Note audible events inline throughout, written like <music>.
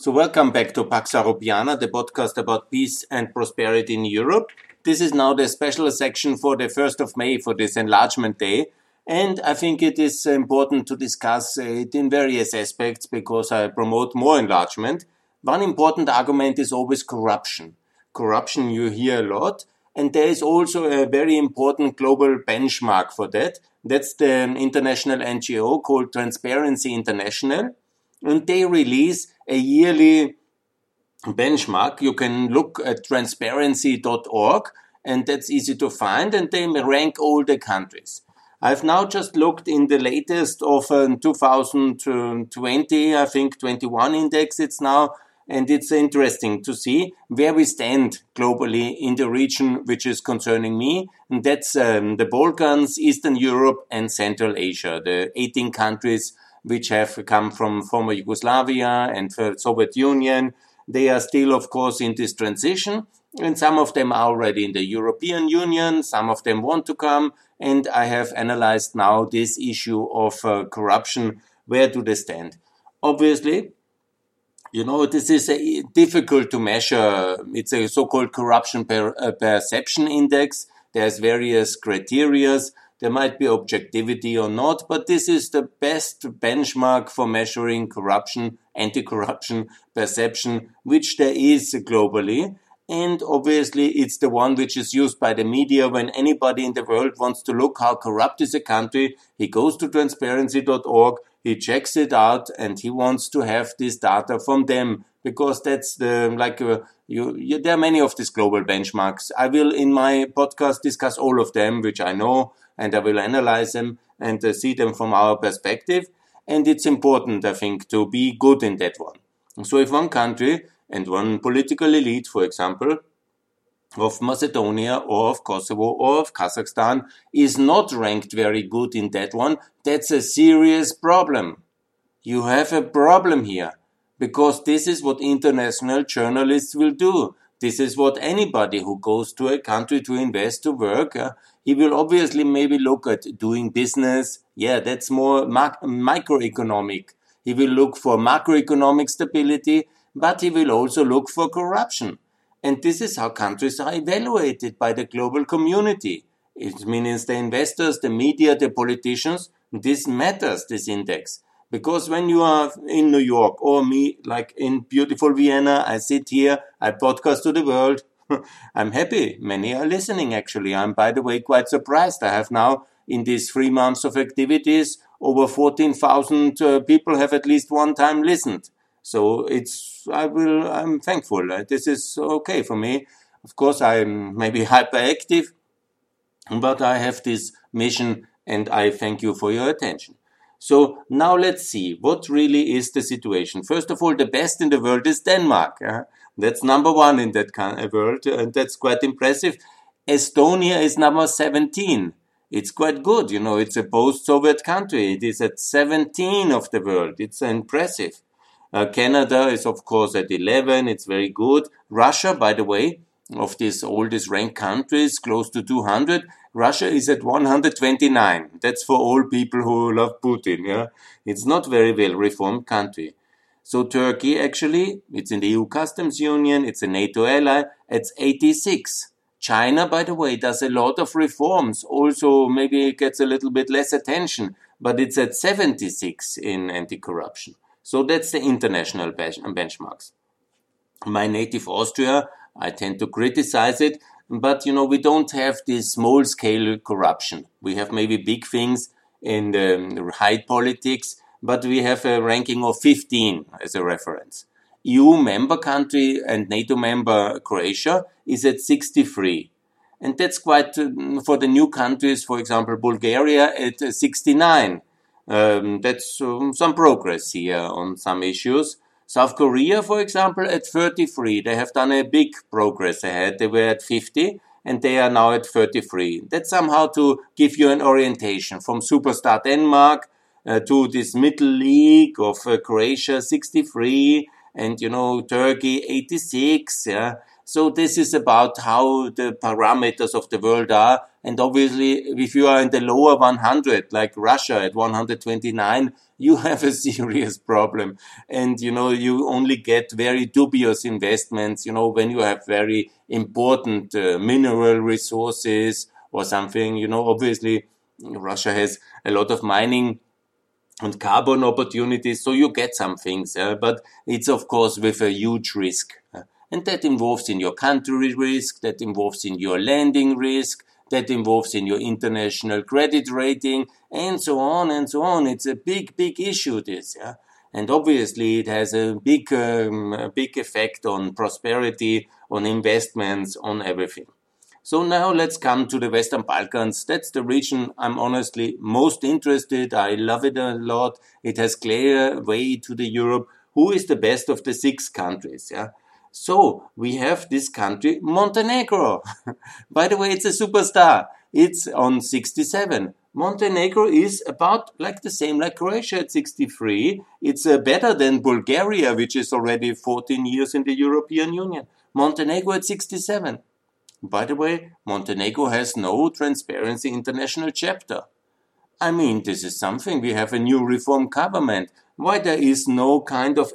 So welcome back to Pax Europiana, the podcast about peace and prosperity in Europe. This is now the special section for the 1st of May for this enlargement day. And I think it is important to discuss it in various aspects because I promote more enlargement. One important argument is always corruption. Corruption you hear a lot. And there is also a very important global benchmark for that. That's the international NGO called Transparency International and they release a yearly benchmark. You can look at transparency.org and that's easy to find and they rank all the countries. I've now just looked in the latest of uh, 2020, I think 21 index it's now, and it's interesting to see where we stand globally in the region which is concerning me. And that's um, the Balkans, Eastern Europe and Central Asia, the 18 countries which have come from former Yugoslavia and Soviet Union. They are still, of course, in this transition, and some of them are already in the European Union, some of them want to come, and I have analyzed now this issue of uh, corruption. Where do they stand? Obviously, you know, this is a, difficult to measure. It's a so-called corruption per, uh, perception index. There's various criterias. There might be objectivity or not, but this is the best benchmark for measuring corruption, anti-corruption perception, which there is globally. And obviously, it's the one which is used by the media when anybody in the world wants to look how corrupt is a country. He goes to transparency.org, he checks it out, and he wants to have this data from them because that's the like uh, you, you, there are many of these global benchmarks. I will in my podcast discuss all of them, which I know and I will analyze them and uh, see them from our perspective. And it's important, I think, to be good in that one. So if one country and one political elite, for example, of Macedonia or of Kosovo or of Kazakhstan is not ranked very good in that one, that's a serious problem. You have a problem here because this is what international journalists will do. This is what anybody who goes to a country to invest to work, uh, he will obviously maybe look at doing business. Yeah, that's more microeconomic. He will look for macroeconomic stability, but he will also look for corruption. And this is how countries are evaluated by the global community. It means the investors, the media, the politicians. This matters, this index. Because when you are in New York or me, like in beautiful Vienna, I sit here, I podcast to the world. <laughs> I'm happy. Many are listening actually. I'm, by the way, quite surprised. I have now, in these three months of activities, over 14,000 uh, people have at least one time listened. So it's, I will, I'm thankful. Uh, this is okay for me. Of course, I'm maybe <laughs> hyperactive, but I have this mission and I thank you for your attention. So now let's see what really is the situation. First of all, the best in the world is Denmark. That's number one in that uh, world, and that's quite impressive. Estonia is number 17. It's quite good, you know, it's a post-Soviet country. It is at 17 of the world. It's impressive. Uh, Canada is, of course, at 11. It's very good. Russia, by the way, of these oldest ranked countries, close to 200. Russia is at 129. That's for all people who love Putin. Yeah, it's not very well reformed country. So Turkey actually, it's in the EU customs union, it's a NATO ally, it's 86. China, by the way, does a lot of reforms. Also, maybe it gets a little bit less attention, but it's at 76 in anti-corruption. So that's the international benchmarks. My native Austria I tend to criticize it, but you know, we don't have this small scale corruption. We have maybe big things in the high politics, but we have a ranking of 15 as a reference. EU member country and NATO member Croatia is at 63. And that's quite, uh, for the new countries, for example, Bulgaria at 69. Um, that's um, some progress here on some issues. South Korea, for example, at 33, they have done a big progress ahead. They were at 50 and they are now at 33. That's somehow to give you an orientation from superstar Denmark uh, to this middle league of uh, Croatia 63 and you know Turkey 86 yeah so this is about how the parameters of the world are and obviously if you are in the lower 100 like Russia at 129 you <laughs> have a serious problem. And, you know, you only get very dubious investments, you know, when you have very important uh, mineral resources or something, you know, obviously Russia has a lot of mining and carbon opportunities, so you get some things, uh, but it's of course with a huge risk. And that involves in your country risk, that involves in your lending risk, that involves in your international credit rating, and so on and so on. It's a big, big issue, this, yeah. And obviously, it has a big, um, a big effect on prosperity, on investments, on everything. So now let's come to the Western Balkans. That's the region I'm honestly most interested. I love it a lot. It has clear way to the Europe. Who is the best of the six countries? Yeah. So we have this country, Montenegro. <laughs> By the way, it's a superstar. It's on 67. Montenegro is about like the same like Croatia at 63. It's uh, better than Bulgaria, which is already 14 years in the European Union. Montenegro at 67. By the way, Montenegro has no Transparency International chapter. I mean, this is something. We have a new reform government. Why there is no kind of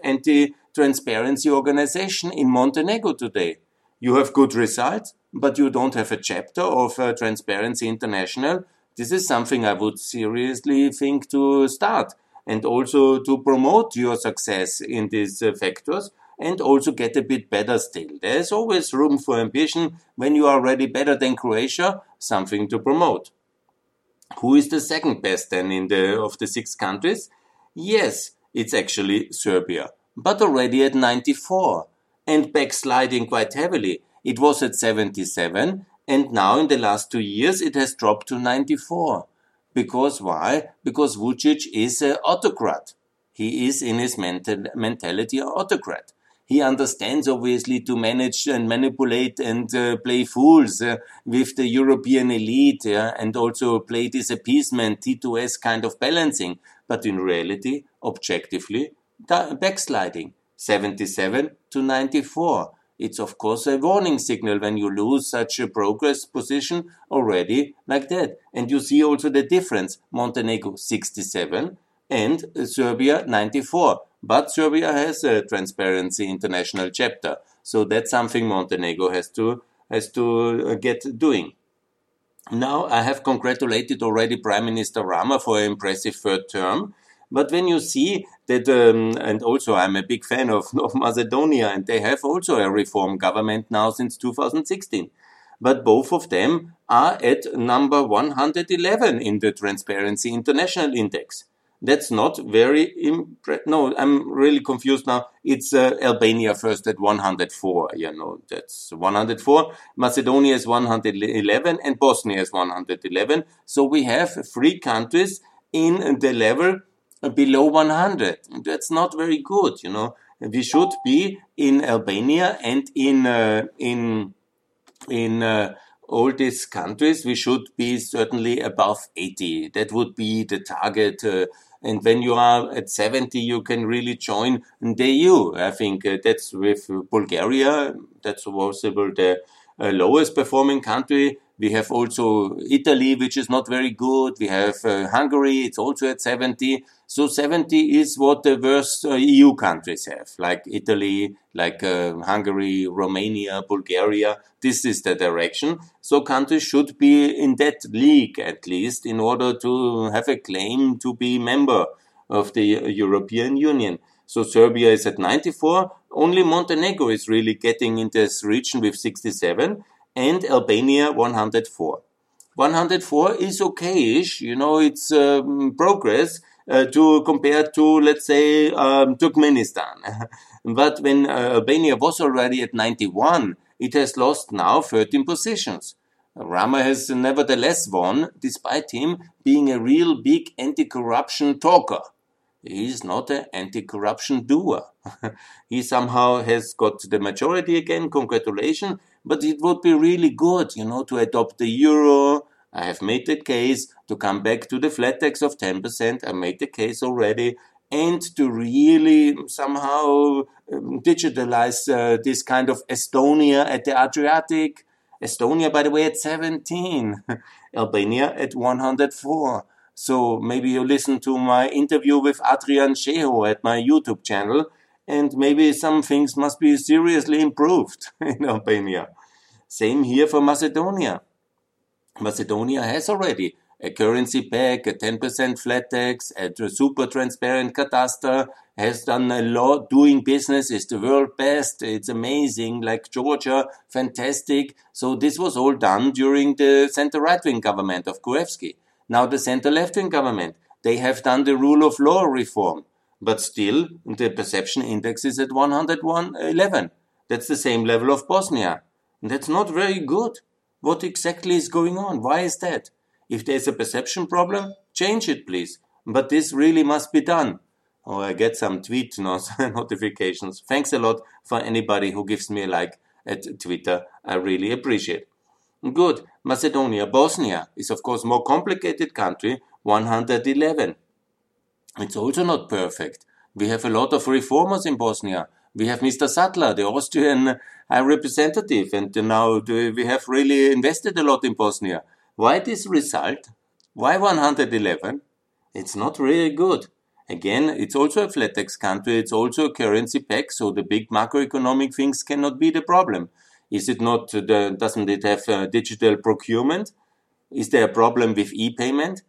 anti-transparency organization in Montenegro today? You have good results, but you don't have a chapter of uh, Transparency International. This is something I would seriously think to start and also to promote your success in these uh, factors and also get a bit better still. There's always room for ambition. When you are already better than Croatia, something to promote. Who is the second best then in the of the six countries? Yes, it's actually Serbia, but already at 94 and backsliding quite heavily. It was at 77 and now in the last two years it has dropped to 94. Because why? Because Vucic is an autocrat. He is in his mental, mentality an autocrat he understands obviously to manage and manipulate and uh, play fools uh, with the European elite yeah, and also play this appeasement T2S kind of balancing. But in reality, objectively, backsliding 77 to 94. It's of course a warning signal when you lose such a progress position already like that. And you see also the difference. Montenegro 67 and Serbia 94 but Serbia has a Transparency International chapter, so that's something Montenegro has to has to uh, get doing. Now I have congratulated already Prime Minister Rama for an impressive third term. But when you see that, um, and also I'm a big fan of, <laughs> of Macedonia, and they have also a reform government now since 2016. But both of them are at number 111 in the Transparency International Index. That's not very impre- no. I'm really confused now. It's uh, Albania first at 104. You know, that's 104. Macedonia is 111, and Bosnia is 111. So we have three countries in the level below 100. That's not very good. You know, we should be in Albania and in uh, in in uh, all these countries, we should be certainly above 80. That would be the target uh, and when you are at 70, you can really join the EU. I think uh, that's with Bulgaria. That's possible the uh, lowest performing country. We have also Italy, which is not very good. We have uh, Hungary, it's also at 70. So 70 is what the worst uh, EU countries have, like Italy, like uh, Hungary, Romania, Bulgaria. This is the direction. So countries should be in that league at least in order to have a claim to be member of the European Union. So Serbia is at 94. Only Montenegro is really getting in this region with 67 and Albania 104. 104 is okayish, you know, it's um, progress uh, to compare to, let's say, um, Turkmenistan. <laughs> but when uh, Albania was already at 91, it has lost now 13 positions. Rama has nevertheless won, despite him being a real big anti-corruption talker. He is not an anti-corruption doer. <laughs> he somehow has got the majority again. Congratulations but it would be really good, you know, to adopt the euro. I have made the case to come back to the flat tax of 10%. I made the case already. And to really somehow um, digitalize uh, this kind of Estonia at the Adriatic. Estonia, by the way, at 17. <laughs> Albania at 104. So maybe you listen to my interview with Adrian Sheho at my YouTube channel, and maybe some things must be seriously improved <laughs> in Albania. Same here for Macedonia. Macedonia has already a currency peg, a 10% flat tax, a super transparent cadastre, has done a lot, doing business, is the world best, it's amazing, like Georgia, fantastic. So this was all done during the center right wing government of Gruevski. Now the center left wing government, they have done the rule of law reform, but still the perception index is at 111. That's the same level of Bosnia. That's not very good. What exactly is going on? Why is that? If there's a perception problem, change it, please. But this really must be done. Oh, I get some tweet <laughs> notifications. Thanks a lot for anybody who gives me a like at Twitter. I really appreciate. Good. Macedonia, Bosnia is of course more complicated country, 111. It's also not perfect. We have a lot of reformers in Bosnia. We have Mr. Sattler, the Austrian High Representative, and now uh, we have really invested a lot in Bosnia. Why this result? Why 111? It's not really good. Again, it's also a flat tax country, it's also a currency peg, so the big macroeconomic things cannot be the problem. Is it not, uh, the, doesn't it have uh, digital procurement? Is there a problem with e-payment?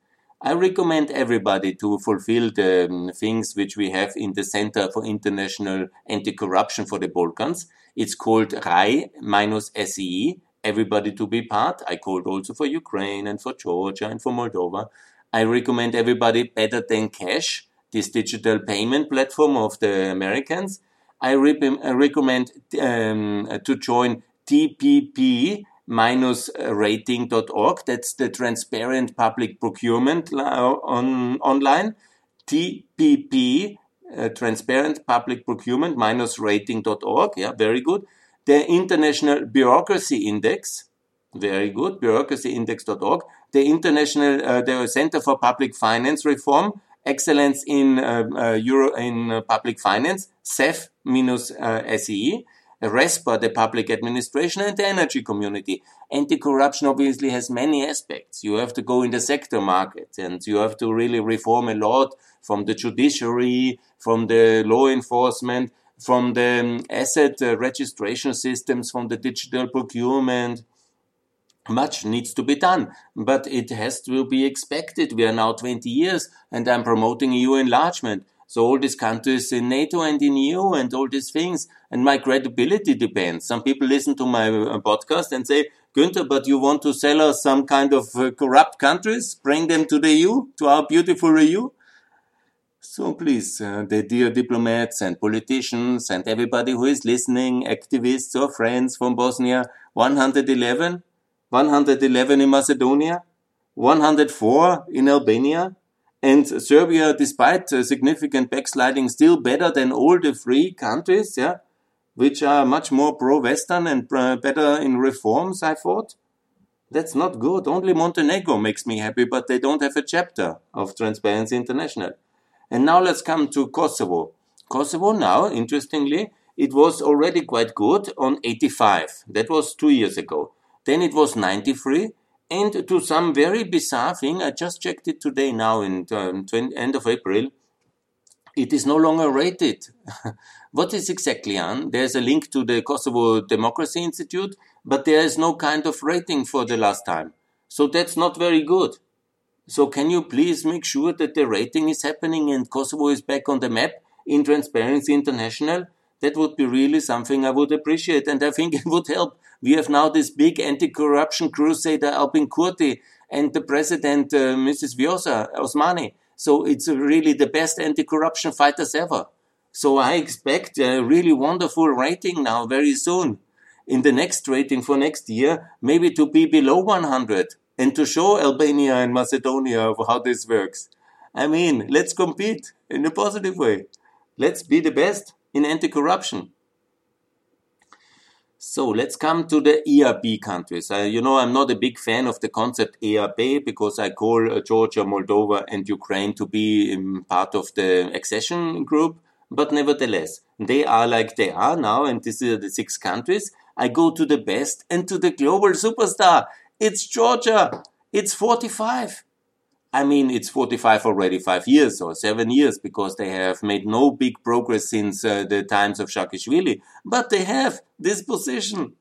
I recommend everybody to fulfill the um, things which we have in the Center for International Anti-Corruption for the Balkans. It's called RAI-SEE, everybody to be part. I called also for Ukraine and for Georgia and for Moldova. I recommend everybody better than cash, this digital payment platform of the Americans. I, re I recommend um, to join TPP minus rating.org. That's the transparent public procurement on online. TPP, uh, transparent public procurement minus rating.org. Yeah, very good. The International Bureaucracy Index, very good, bureaucracyindex.org, the International, uh, the Center for Public Finance Reform, Excellence in uh, uh, Euro in uh, Public Finance, CEF-SE, RESPA, the Public Administration, and the Energy Community. Anti-corruption obviously has many aspects. You have to go in the sector market, and you have to really reform a lot from the judiciary, from the law enforcement, from the um, asset uh, registration systems, from the digital procurement. Much needs to be done, but it has to be expected. We are now 20 years and I'm promoting EU enlargement. So all these countries in NATO and in EU and all these things, and my credibility depends. Some people listen to my uh, podcast and say, Günther, but you want to sell us some kind of uh, corrupt countries, bring them to the EU, to our beautiful EU? So please, uh, the dear diplomats and politicians and everybody who is listening, activists or friends from Bosnia, 111, 111 in Macedonia, 104 in Albania, and Serbia, despite significant backsliding, still better than all the three countries, yeah, which are much more pro-Western and better in reforms, I thought. That's not good. Only Montenegro makes me happy, but they don't have a chapter of Transparency International. And now let's come to Kosovo. Kosovo now, interestingly, it was already quite good on 85. That was two years ago. Then it was 93. And to some very bizarre thing, I just checked it today now in um, 20, end of April, it is no longer rated. <laughs> what is exactly on? There's a link to the Kosovo Democracy Institute, but there is no kind of rating for the last time. So that's not very good. So can you please make sure that the rating is happening and Kosovo is back on the map in Transparency International? That would be really something I would appreciate and I think it would help. We have now this big anti-corruption crusader Albin Kurti and the president uh, Mrs. Vjosa Osmani. So it's really the best anti-corruption fighters ever. So I expect a really wonderful rating now very soon. In the next rating for next year, maybe to be below 100 and to show Albania and Macedonia of how this works. I mean, let's compete in a positive way. Let's be the best in anti-corruption. So let's come to the ERB countries. Uh, you know, I'm not a big fan of the concept ERB because I call uh, Georgia, Moldova, and Ukraine to be um, part of the accession group. But nevertheless, they are like they are now, and these are the six countries. I go to the best and to the global superstar. It's Georgia. It's 45. I mean, it's 45 already five years or seven years because they have made no big progress since uh, the times of Saakashvili. But they have this position.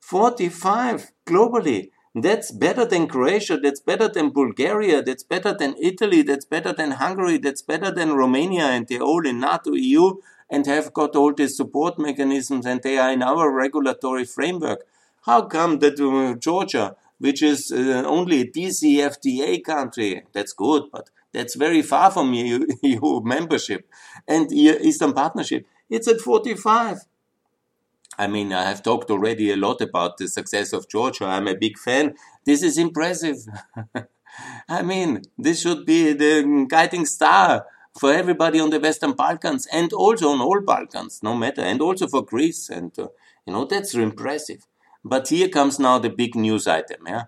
45 globally. That's better than Croatia. That's better than Bulgaria. That's better than Italy. That's better than Hungary. That's better than Romania. And they're all in NATO, EU, and have got all these support mechanisms and they are in our regulatory framework. How come that uh, Georgia, which is uh, only a DCFTA country. That's good, but that's very far from <laughs> EU, EU membership and Eastern Partnership. It's at 45. I mean, I have talked already a lot about the success of Georgia. I'm a big fan. This is impressive. <laughs> I mean, this should be the guiding star for everybody on the Western Balkans and also on all Balkans, no matter, and also for Greece. And, uh, you know, that's impressive. But here comes now the big news item, yeah?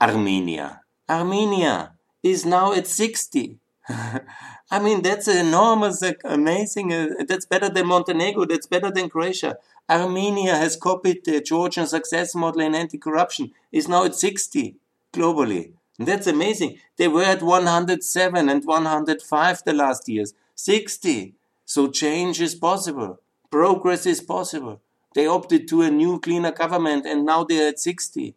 Armenia. Armenia is now at 60. <laughs> I mean, that's enormous, amazing. Uh, that's better than Montenegro. That's better than Croatia. Armenia has copied the Georgian success model in anti-corruption. Is now at 60 globally. That's amazing. They were at 107 and 105 the last years. 60. So change is possible. Progress is possible. They opted to a new, cleaner government, and now they're at 60.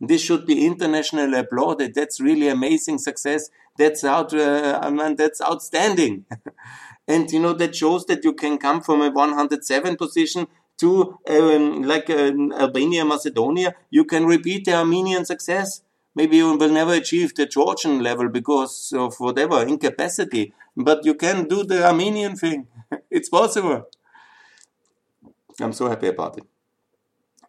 This should be internationally applauded. That's really amazing success. That's out, uh, I mean, that's outstanding. <laughs> and you know, that shows that you can come from a 107 position to um, like uh, Albania, Macedonia. You can repeat the Armenian success. Maybe you will never achieve the Georgian level because of whatever incapacity, but you can do the Armenian thing. <laughs> it's possible. I'm so happy about it.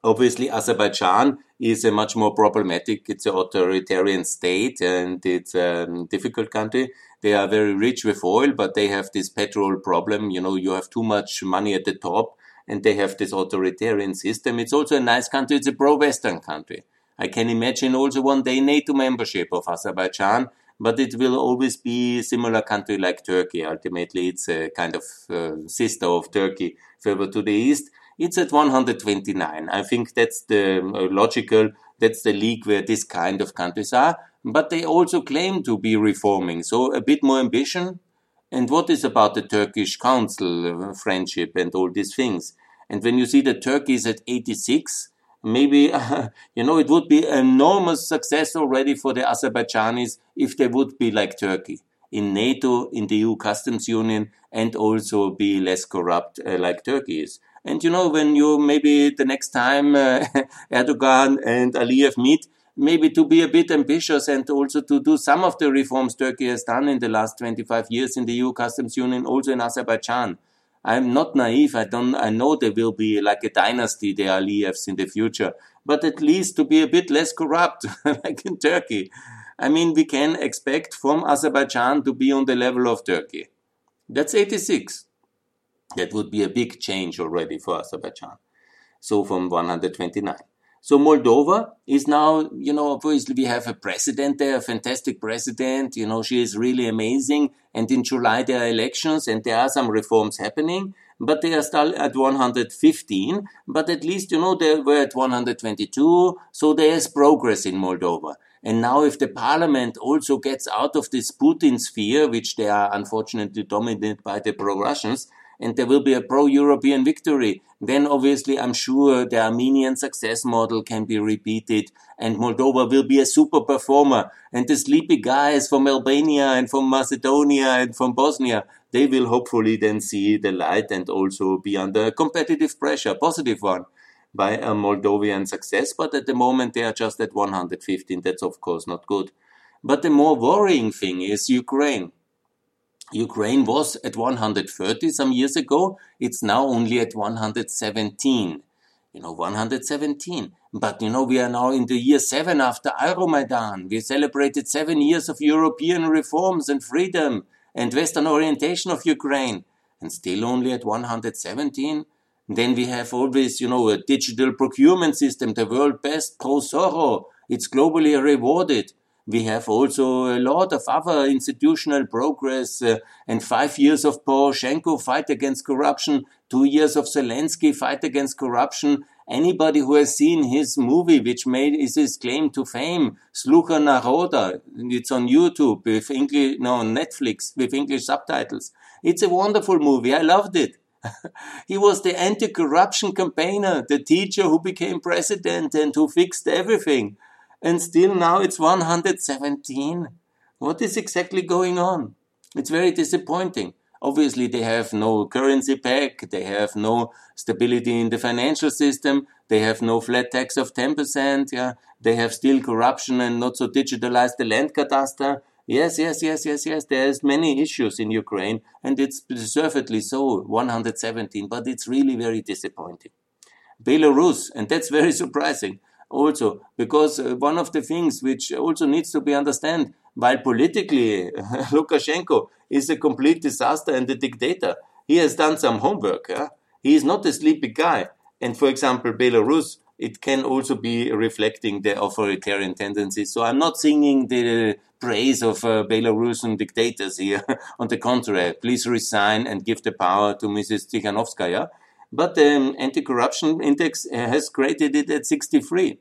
Obviously, Azerbaijan is a much more problematic. It's an authoritarian state and it's a um, difficult country. They are very rich with oil, but they have this petrol problem. You know, you have too much money at the top and they have this authoritarian system. It's also a nice country. It's a pro-Western country. I can imagine also one day NATO membership of Azerbaijan, but it will always be similar country like Turkey. Ultimately, it's a kind of uh, sister of Turkey further to the east. It's at 129. I think that's the uh, logical, that's the league where this kind of countries are. But they also claim to be reforming. So a bit more ambition. And what is about the Turkish Council uh, friendship and all these things? And when you see that Turkey is at 86, maybe, uh, <laughs> you know, it would be enormous success already for the Azerbaijanis if they would be like Turkey in NATO, in the EU customs union, and also be less corrupt uh, like Turkey is. And you know, when you maybe the next time uh, <laughs> Erdogan and Aliyev meet, maybe to be a bit ambitious and also to do some of the reforms Turkey has done in the last 25 years in the EU customs union, also in Azerbaijan. I'm not naive. I don't, I know there will be like a dynasty, the Aliyevs in the future, but at least to be a bit less corrupt, <laughs> like in Turkey. I mean, we can expect from Azerbaijan to be on the level of Turkey. That's 86. That would be a big change already for Azerbaijan. So from 129. So Moldova is now, you know, obviously we have a president there, a fantastic president. You know, she is really amazing. And in July there are elections and there are some reforms happening, but they are still at 115. But at least, you know, they were at 122. So there is progress in Moldova. And now if the parliament also gets out of this Putin sphere, which they are unfortunately dominated by the pro-Russians, and there will be a pro-European victory, then obviously I'm sure the Armenian success model can be repeated and Moldova will be a super performer. And the sleepy guys from Albania and from Macedonia and from Bosnia, they will hopefully then see the light and also be under competitive pressure, positive one, by a Moldovan success. But at the moment they are just at 115. That's of course not good. But the more worrying thing is Ukraine. Ukraine was at 130 some years ago. It's now only at 117. You know, 117. But you know, we are now in the year seven after Euromaidan. We celebrated seven years of European reforms and freedom and Western orientation of Ukraine. And still only at 117. Then we have always, you know, a digital procurement system, the world best, pro It's globally rewarded. We have also a lot of other institutional progress uh, and five years of Poroshenko fight against corruption, two years of Zelensky fight against corruption, Anybody who has seen his movie, which made is his claim to fame, Slucha Naroda, it's on YouTube with English, no, on Netflix with English subtitles. It's a wonderful movie. I loved it. <laughs> he was the anti-corruption campaigner, the teacher who became president and who fixed everything. And still now it's 117. What is exactly going on? It's very disappointing. Obviously, they have no currency peg, they have no stability in the financial system, they have no flat tax of 10%, yeah, they have still corruption and not so digitalized the land cadastre. Yes, yes, yes, yes, yes. There's many issues in Ukraine, and it's deservedly so, 117, but it's really very disappointing. Belarus, and that's very <laughs> surprising also, because uh, one of the things which also needs to be understood, while politically <laughs> Lukashenko is a complete disaster and a dictator, he has done some homework. Yeah? He is not a sleepy guy. And for example, Belarus, it can also be reflecting the authoritarian tendencies. So I'm not singing the praise of uh, Belarusian dictators here. <laughs> On the contrary, please resign and give the power to Mrs. Tikhanovskaya. But the um, anti-corruption index has created it at 63.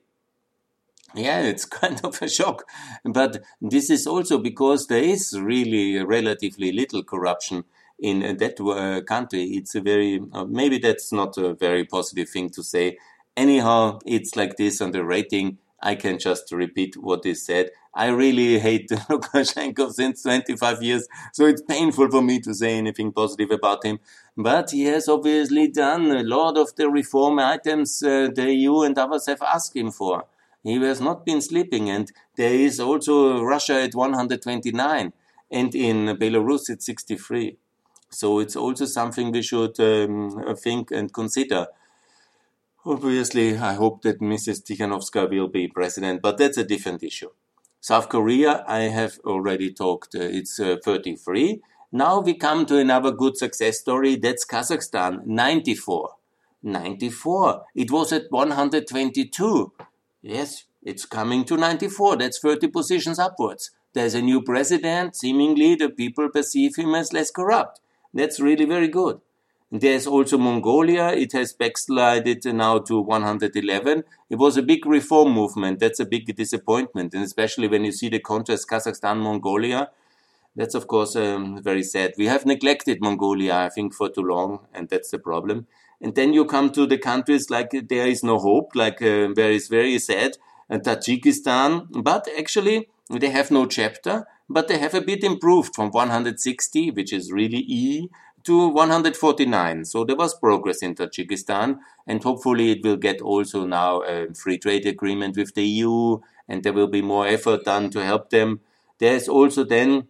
Yeah, it's <laughs> kind of a shock. But this is also because there is really relatively little corruption in that uh, country. It's a very, uh, maybe that's not a very positive thing to say. Anyhow, it's like this on the rating. I can just repeat what is said. I really hate <laughs> Lukashenko since 25 years, so it's painful for me to say anything positive about him. But he has obviously done a lot of the reform items uh, the EU and others have asked him for. He has not been sleeping, and there is also Russia at 129, and in Belarus at 63. So it's also something we should um, think and consider. Obviously, I hope that Mrs. Tikhanovskaya will be president, but that's a different issue. South Korea, I have already talked, uh, it's uh, 33. Now we come to another good success story, that's Kazakhstan, 94. 94. It was at 122. Yes, it's coming to 94. That's 30 positions upwards. There's a new president. Seemingly, the people perceive him as less corrupt. That's really very good. There's also Mongolia. It has backslided now to 111. It was a big reform movement. That's a big disappointment. And especially when you see the contrast Kazakhstan, Mongolia, that's of course um, very sad. We have neglected Mongolia, I think, for too long, and that's the problem. And then you come to the countries like there is no hope, like uh, is very sad, uh, Tajikistan. But actually, they have no chapter, but they have a bit improved from 160, which is really E, to 149. So there was progress in Tajikistan, and hopefully it will get also now a free trade agreement with the EU, and there will be more effort done to help them. There's also then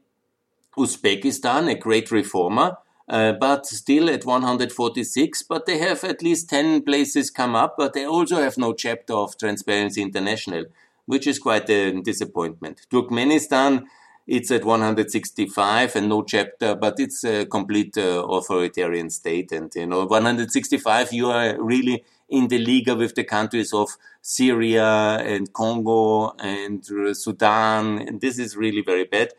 Uzbekistan, a great reformer, but still at 146. But they have at least 10 places come up, but they also have no chapter of Transparency International, which is quite a disappointment. Turkmenistan, it's at 165 and no chapter, but it's a complete uh, authoritarian state. And, you know, 165, you are really in the league with the countries of Syria and Congo and uh, Sudan. And this is really very bad.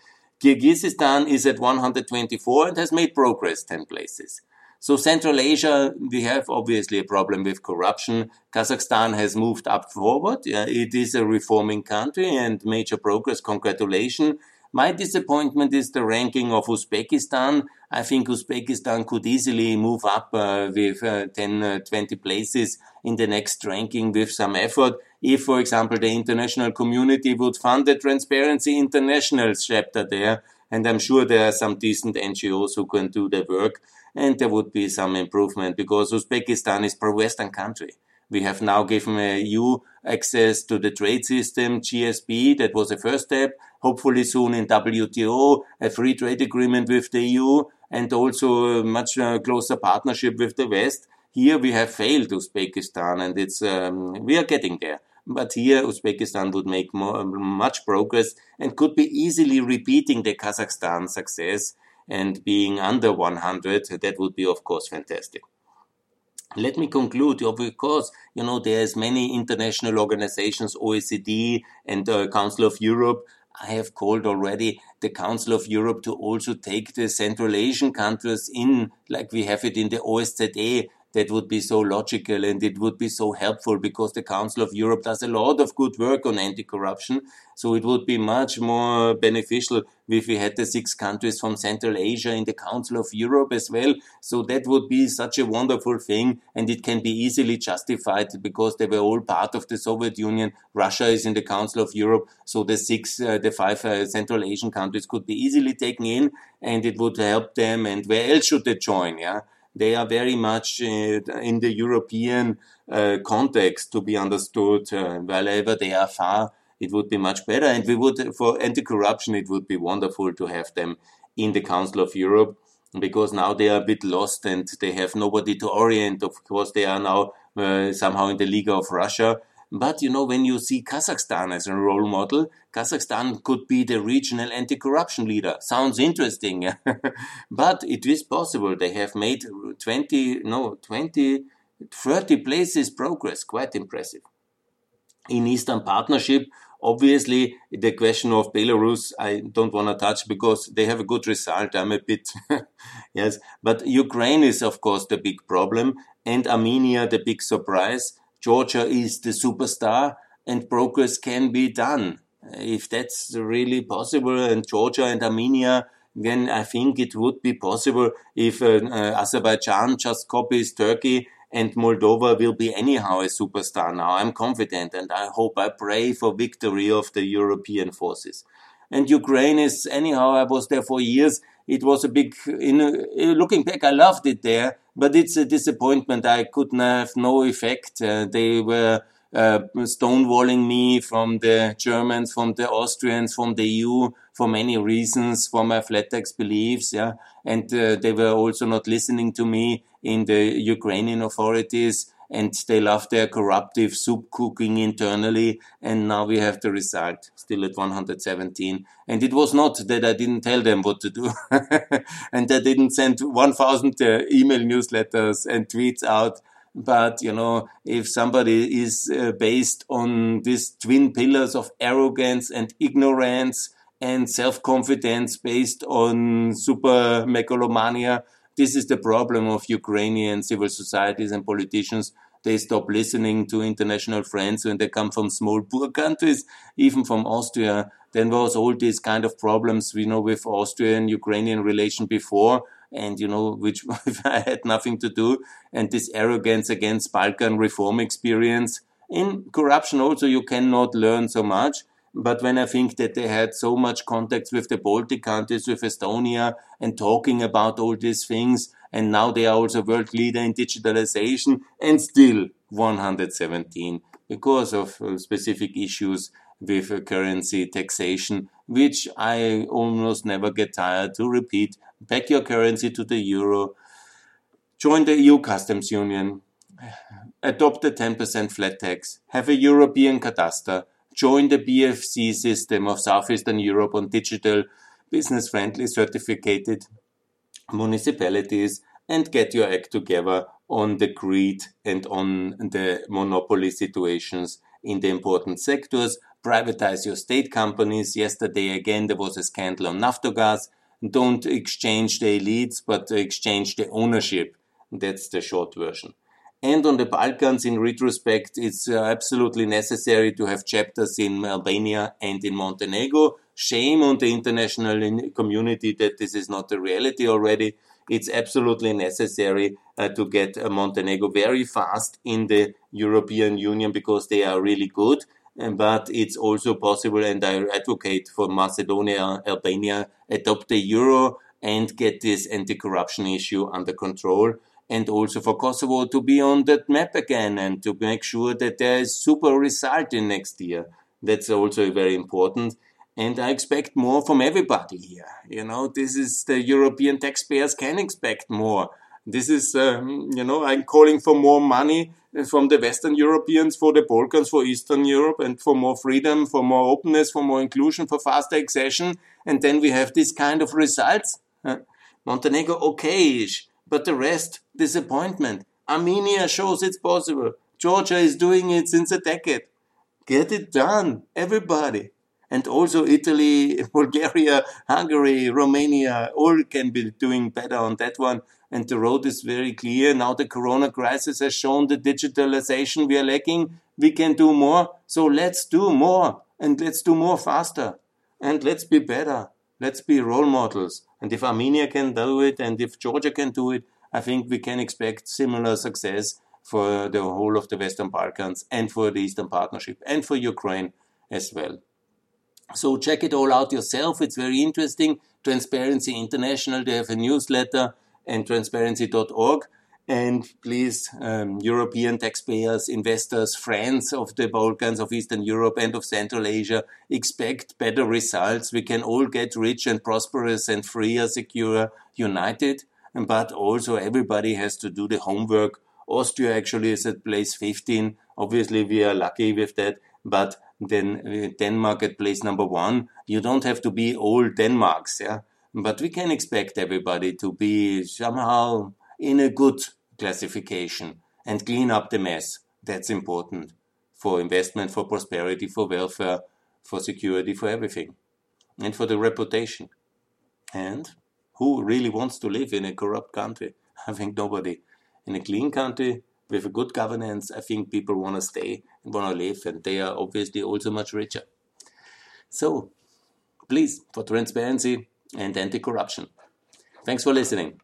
Kyrgyzstan is at 124 and has made progress 10 places. So Central Asia, we have obviously a problem with corruption. Kazakhstan has moved up forward. it is a reforming country and major progress. Congratulations. My disappointment is the ranking of Uzbekistan. I think Uzbekistan could easily move up uh, with uh, 10, uh, 20 places in the next ranking with some effort. If, for example, the international community would fund the Transparency International chapter there, and I'm sure there are some decent NGOs who can do the work, and there would be some improvement because Uzbekistan is pro-Western country. We have now given EU access to the trade system, GSP, that was the first step. Hopefully soon in WTO, a free trade agreement with the EU, and also a much uh, closer partnership with the West. Here we have failed Uzbekistan, and it's um, we are getting there. But here Uzbekistan would make more, much progress and could be easily repeating the Kazakhstan success and being under 100. That would be, of course, fantastic. Let me conclude. Of course, you know, there's many international organizations, OECD and uh, Council of Europe. I have called already the Council of Europe to also take the Central Asian countries in, like we have it in the OSZE, that would be so logical and it would be so helpful because the Council of Europe does a lot of good work on anti-corruption. So it would be much more beneficial if we had the six countries from Central Asia in the Council of Europe as well. So that would be such a wonderful thing and it can be easily justified because they were all part of the Soviet Union. Russia is in the Council of Europe. So the six, uh, the five uh, Central Asian countries could be easily taken in and it would help them. And where else should they join? Yeah they are very much uh, in the European uh, context to be understood. Uh, wherever they are far, it would be much better. And we would, for anti-corruption, it would be wonderful to have them in the Council of Europe because now they are a bit lost and they have nobody to orient. Of course, they are now uh, somehow in the League of Russia. But you know, when you see Kazakhstan as a role model, Kazakhstan could be the regional anti-corruption leader. Sounds interesting, <laughs> but it is possible. They have made 20, no, 20, 30 places progress. Quite impressive. In Eastern Partnership, obviously, the question of Belarus, I don't want to touch because they have a good result. I'm a bit, <laughs> yes, but Ukraine is, of course, the big problem and Armenia, the big surprise Georgia is the superstar and progress can be done. If that's really possible and Georgia and Armenia, then I think it would be possible if uh, uh, Azerbaijan just copies Turkey and Moldova will be anyhow a superstar now. I'm confident and I hope I pray for victory of the European forces. And Ukraine is anyhow, I was there for years. It was a big, in, uh, looking back, I loved it there but it's a disappointment. I couldn't have no effect. Uh, they were uh, stonewalling me from the Germans, from the Austrians, from the EU for many reasons, for my flat tax beliefs. Yeah, and uh, they were also not listening to me in the Ukrainian authorities and they love their corruptive soup cooking internally. And now we have the result still at 117. And it was not that I didn't tell them what to do <laughs> and I didn't send 1000 uh, email newsletters and tweets out. But, you know, if somebody is uh, based on these twin pillars of arrogance and ignorance and self-confidence based on super megalomania, this is the problem of Ukrainian civil societies and politicians. They stop listening to international friends when they come from small poor countries, even from Austria. Then was all these kind of problems, we know, with Austrian Ukrainian relation before, and you know, which I <laughs> had nothing to do, and this arrogance against Balkan reform experience. In corruption, also, you cannot learn so much but when I think that they had so much contacts with the Baltic countries, with Estonia, and talking about all these things, and now they are also world leader in digitalization, and still 117 because of uh, specific issues with uh, currency taxation, which I almost never get tired to repeat. Back your currency to the euro, join the EU customs union, adopt a 10% flat tax, have a European cadastre, join the BFC system of Southeastern Europe on digital, business friendly, certificated municipalities and get your act together on the greed and on the monopoly situations in the important sectors. Privatize your state companies. Yesterday, again, there was a scandal on Naftogaz. Don't exchange the elites, but exchange the ownership. That's the short version. And on the Balkans, in retrospect, it's uh, absolutely necessary to have chapters in Albania and in Montenegro. Shame on the international community that this is not a reality already. It's absolutely necessary uh, to get uh, Montenegro very fast in the European Union because they are really good. But it's also possible, and I advocate for Macedonia, Albania, adopt the euro and get this anti-corruption issue under control and also for Kosovo to be on that map again and to make sure that there is super result in next year. That's also very important. And I expect more from everybody here. You know, this is the European taxpayers can expect more. This is, um, you know, I'm calling for more money from the Western Europeans, for the Balkans, for Eastern Europe, and for more freedom, for more openness, for more inclusion, for faster accession. And then we have this kind of results. Montenegro, okay-ish but the rest, disappointment. Armenia shows it's possible. Georgia is doing it since a decade. Get it done, everybody. And also Italy, <laughs> Bulgaria, Hungary, Romania, all can be doing better on that one. and the road is very clear. Now the corona crisis has shown the digitalization we are lacking. We can do more. So let's do more and let's do more faster and let's be better. Let's be role models. And if Armenia can do it and if Georgia can do it, I think we can expect similar success for the whole of the Western Balkans and for the Eastern Partnership and for Ukraine as well. So check it all out yourself. It's very interesting. Transparency International, they have a newsletter and transparency.org. And please, um, European taxpayers, investors, friends of the Balkans, of Eastern Europe, and of Central Asia, expect better results. We can all get rich and prosperous and freer, secure, united. But also, everybody has to do the homework. Austria actually is at place 15. Obviously, we are lucky with that. But then uh, Denmark at place number one. You don't have to be all Denmarks, yeah. But we can expect everybody to be somehow in a good classification and clean up the mess. That's important for investment, for prosperity, for welfare, for security, for everything, and for the reputation. And who really wants to live in a corrupt country? <laughs> I think nobody. In a clean country with a good governance, I think people want to stay and want to live, and they are obviously also much richer. So, please, for transparency and anti corruption. Thanks for listening.